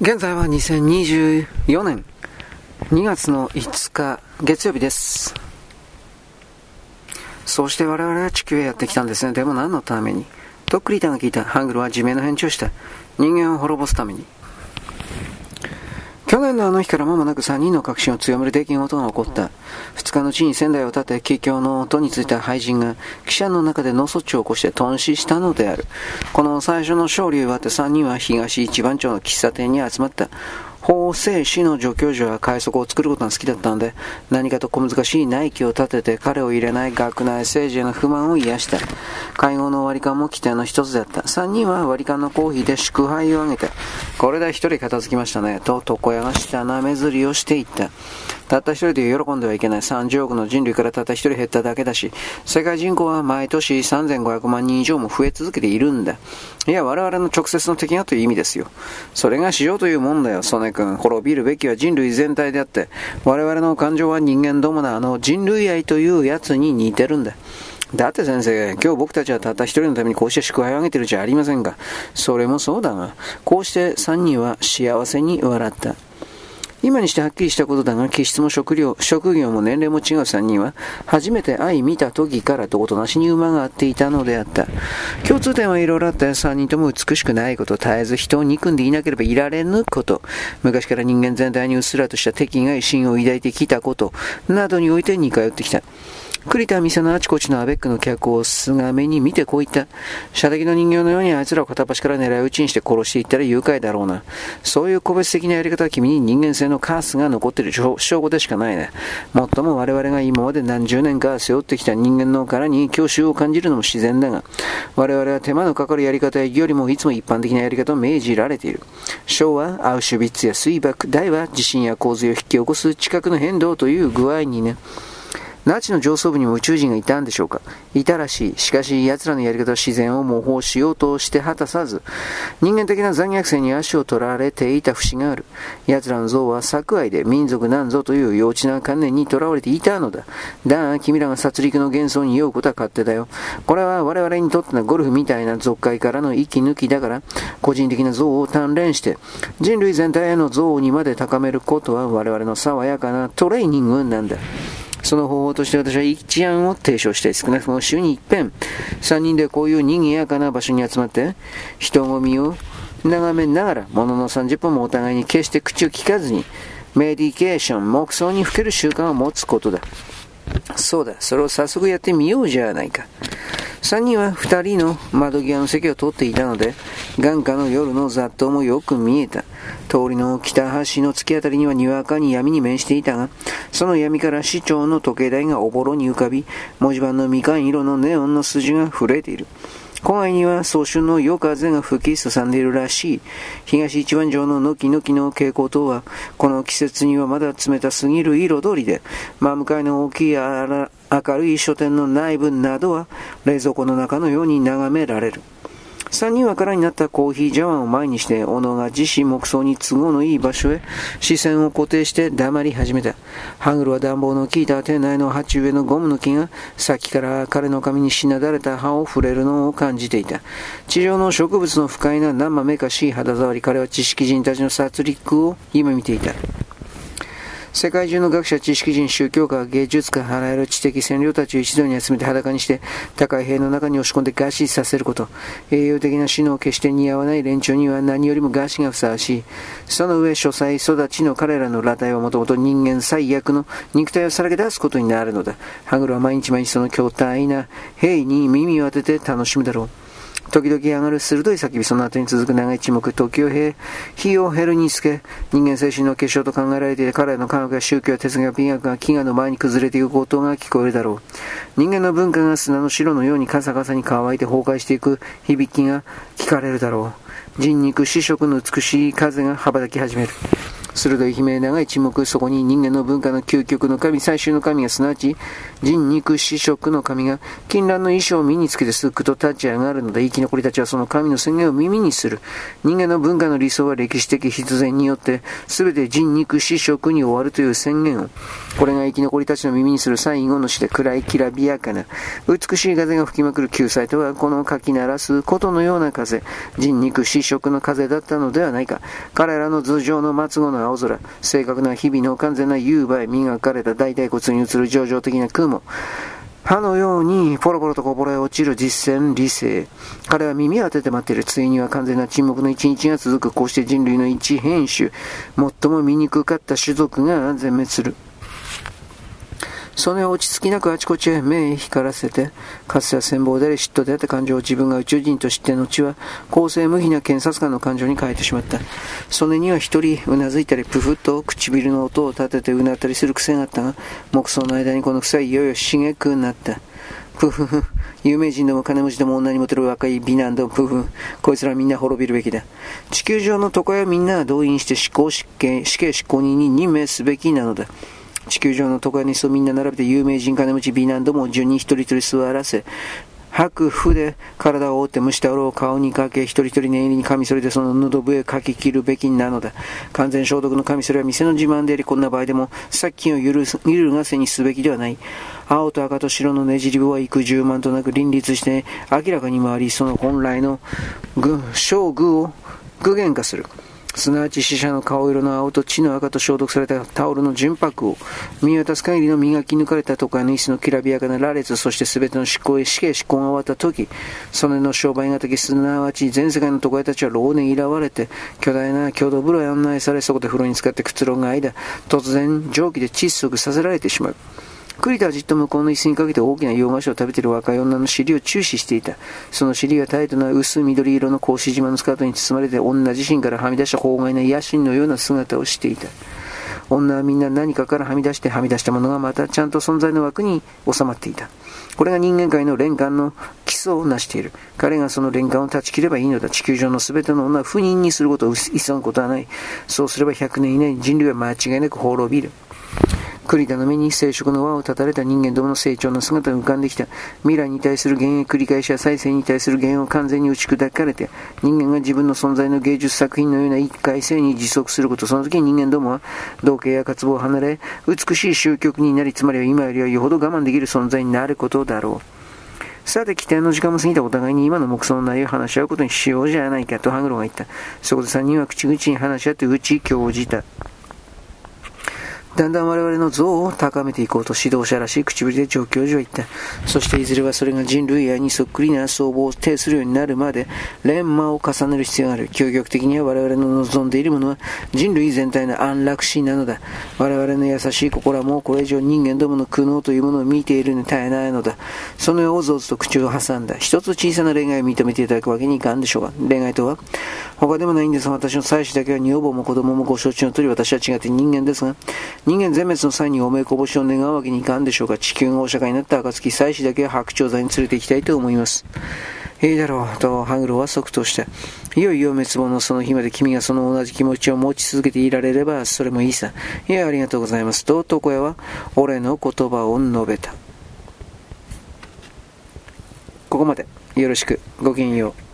現在は2024年2月の5日月曜日です。そうして我々は地球へやってきたんですね。でも何のために？とっくりたが聞いたハングルは地名の返事をした人間を滅ぼすために。去年のあの日から間もなく3人の確信を強める出来事が起こった。2日のうちに仙台を立て、帰郷の音についた廃人が、記者の中で脳卒中を起こして頓死したのである。この最初の勝利を奪って3人は東一番町の喫茶店に集まった。法政士の助教授は快速を作ることが好きだったので、何かと小難しい内気を立てて彼を入れない学内政治への不満を癒した。会合の割り勘も規定の一つだった。三人は割り勘のコーヒーで祝杯をあげて、これで一人片付きましたね、と床屋が下なめずりをしていった。たった一人で喜んではいけない30億の人類からたった一人減っただけだし、世界人口は毎年3500万人以上も増え続けているんだ。いや、我々の直接の敵がという意味ですよ。それが市場というもんだよ、曽根君。滅びるべきは人類全体であって、我々の感情は人間どものあの人類愛というやつに似てるんだ。だって先生、今日僕たちはたった一人のためにこうして祝杯をあげてるじゃありませんか。それもそうだが、こうして三人は幸せに笑った。今にしてはっきりしたことだが、気質も食料職業も年齢も違う三人は、初めて愛見た時からとことなしに馬が合っていたのであった。共通点はいろいろあった三人とも美しくないこと、絶えず人を憎んでいなければいられぬこと、昔から人間全体にうっすらとした敵外心を抱いてきたこと、などにおいて似通ってきた。栗田店のあちこちのアベックの客をすがめに見てこう言った。射的の人形のようにあいつらを片端から狙い撃ちにして殺していったら誘拐だろうな。そういう個別的なやり方は君に人間性のカースが残っている証拠でしかないね。もっとも我々が今まで何十年か背負ってきた人間の殻に郷愁を感じるのも自然だが、我々は手間のかかるやり方よりもいつも一般的なやり方を命じられている。昭和、アウシュビッツや水爆、大は地震や洪水を引き起こす地殻の変動という具合にね。ナチの上層部にも宇宙人がいたんでしょうか？いたらしい。しかし、奴らのやり方は自然を模倣しようとして果たさず、人間的な残虐性に足を取られていた節がある。奴らの像は作愛で民族なんぞという幼稚な観念にとらわれていたのだ。だが、君らが殺戮の幻想に酔うことは勝手だよ。これは我々にとってのゴルフみたいな俗界からの息抜きだから、個人的な像を鍛錬して、人類全体への像にまで高めることは我々の爽やかなトレーニングなんだ。その方法として私は一案を提唱して、少なくとも週に一遍、3人でこういう賑やかな場所に集まって、人混みを眺めながら、ものの30分もお互いに決して口を聞かずに、メディケーション、黙想にふける習慣を持つことだ。そうだ、それを早速やってみようじゃないか。3人は2人の窓際の席を取っていたので、眼下の夜の雑踏もよく見えた。通りの北端の突き当たりにはにわかに闇に面していたが、その闇から市長の時計台がおぼろに浮かび、文字盤のみかん色のネオンの筋が触れている。郊外には早春の夜風が吹きすさんでいるらしい。東一番城ののきのきの傾向とは、この季節にはまだ冷たすぎる彩りで、真向かいの大きい明るい書店の内部などは、冷蔵庫の中のように眺められる。3人は空になったコーヒー茶碗を前にして、小野が自身木葬に都合のいい場所へ視線を固定して黙り始めた。ハングルは暖房の効いた店内の鉢植えのゴムの木が、先から彼の髪にしなだれた葉を触れるのを感じていた。地上の植物の不快な生めかしい肌触り、彼は知識人たちの殺戮を夢見ていた。世界中の学者、知識人、宗教家、芸術家、あらゆる知的占領たちを一度に集めて裸にして、高い塀の中に押し込んで餓死させること。栄養的な死の決して似合わない連中には何よりも餓死がふさわしい。その上、書斎育ちの彼らの裸体はもともと人間最悪の肉体をさらけ出すことになるのだ。ハグルは毎日毎日その巨大な兵に耳を当てて楽しむだろう。時々上がる鋭い叫び、その後に続く長い沈黙、時を経、火を減るにつけ、人間精神の結晶と考えられていて、彼らの科学や宗教や哲学や美学が飢餓の前に崩れていくことが聞こえるだろう。人間の文化が砂の白のようにカサカサに乾いて崩壊していく響きが聞かれるだろう。人肉、死色の美しい風が羽ばたき始める。鋭い悲鳴長い沈黙、そこに人間の文化の究極の神、最終の神がす。なわち、人肉死食の神が、金蘭の衣装を身につけてすっくと立ち上がるので、生き残りたちはその神の宣言を耳にす。る。人間の文化の理想は歴史的必然によって、す。べて人肉死食に終わるという宣言を、これが生き残りたちの耳にす。る最後の死で暗いきらびやかな、美しい風が吹きまくる救済とは、このかき鳴らすことのような風、人肉死食の風だったのではないか。彼らの頭上の末後の青空、正確な日々の完全な夕映え、磨かれた大腿骨に映る上々的な雲、歯のようにポロポロとこぼれ落ちる実践理性。彼は耳を当てて待っている。ついには完全な沈黙の一日が続く。こうして人類の一変種、最も醜かった種族が全滅する。その落ち着きなくあちこちへ目へ光らせて、かつては戦望であり嫉妬であった感情を自分が宇宙人と知って後は、公正無比な検察官の感情に変えてしまった。それには一人うなずいたり、プフッと唇の音を立ててうなったりする癖があったが、木葬の間にこの癖はいよいよ茂くなった。プフフ。有名人でも金持ちでも女にモテる若い美男でもプフ。こいつらみんな滅びるべきだ。地球上の床屋みんな動員して死刑執行人に任命すべきなのだ。地球上の床にそみんな並べて有名人金持ち美男ども順に一人一人座らせ、白符で体を覆って蒸したろを顔にかけ、一人一人念入りにカミソリでその喉笛かき切るべきなのだ。完全消毒のカミソリは店の自慢であり、こんな場合でも殺菌を許す、るがせにすべきではない。青と赤と白のねじり部は幾十万となく林立して、明らかに回り、その本来の具、小具を具現化する。すなわち死者の顔色の青と血の赤と消毒されたタオルの純白を、見渡す限りの磨き抜かれた都会の椅子のきらびやかな羅列、そして全ての執行へ死刑執行が終わった時、そのの商売がきすなわち全世界の都会たちは老年いらわれて、巨大な共同風呂へ案内され、そこで風呂に使ってくつろぐ間、突然蒸気で窒息させられてしまう。栗田はじっと向こうの椅子にかけて大きな洋菓子を食べている若い女の尻を注視していた。その尻がタイトな薄緑色の格子島のスカートに包まれて女自身からはみ出した法外な野心のような姿をしていた。女はみんな何かからはみ出してはみ出したものがまたちゃんと存在の枠に収まっていた。これが人間界の連環の基礎を成している。彼がその連環を断ち切ればいいのだ。地球上の全ての女は不妊にすることを急ぐことはない。そうすれば100年以内に人類は間違いなく滅びる。栗田の目に生殖の輪を断たれた人間どもの成長の姿が浮かんできた。未来に対する幻影繰り返しや再生に対する幻影を完全に打ち砕かれて、人間が自分の存在の芸術作品のような一回性に持続すること、その時に人間どもは、同型や渇望を離れ、美しい終局になり、つまりは今よりはよほど我慢できる存在になることだろう。さて、規定の時間も過ぎたお互いに今の目想の内容を話し合うことにしようじゃないかとハグロが言った。そこで三人は口々に話し合って打ち興じた。だんだん我々の像を高めていこうと指導者らしい口ぶりで上教授は言った。そしていずれはそれが人類愛にそっくりな相棒を呈するようになるまで、錬磨を重ねる必要がある。究極的には我々の望んでいるものは人類全体の安楽死なのだ。我々の優しい心はもうこれ以上人間どもの苦悩というものを見ているに耐えないのだ。そのおぞおぞと口を挟んだ。一つ小さな恋愛を認めていただくわけにいかんでしょうが。恋愛とは他でもないんですが、私の妻子だけは女房も子供もご承知の通り私は違って人間ですが、人間全滅の際におめこぼしを願うわけにいかんでしょうが、地球がお釈迦になった暁、妻子だけは白鳥座に連れて行きたいと思います。いいだろう、とハグロは即答した。いよいよ滅亡のその日まで君がその同じ気持ちを持ち続けていられれば、それもいいさ。いや、ありがとうございます。と、床屋は、俺の言葉を述べた。ここまで。よろしく。ごきげんよう。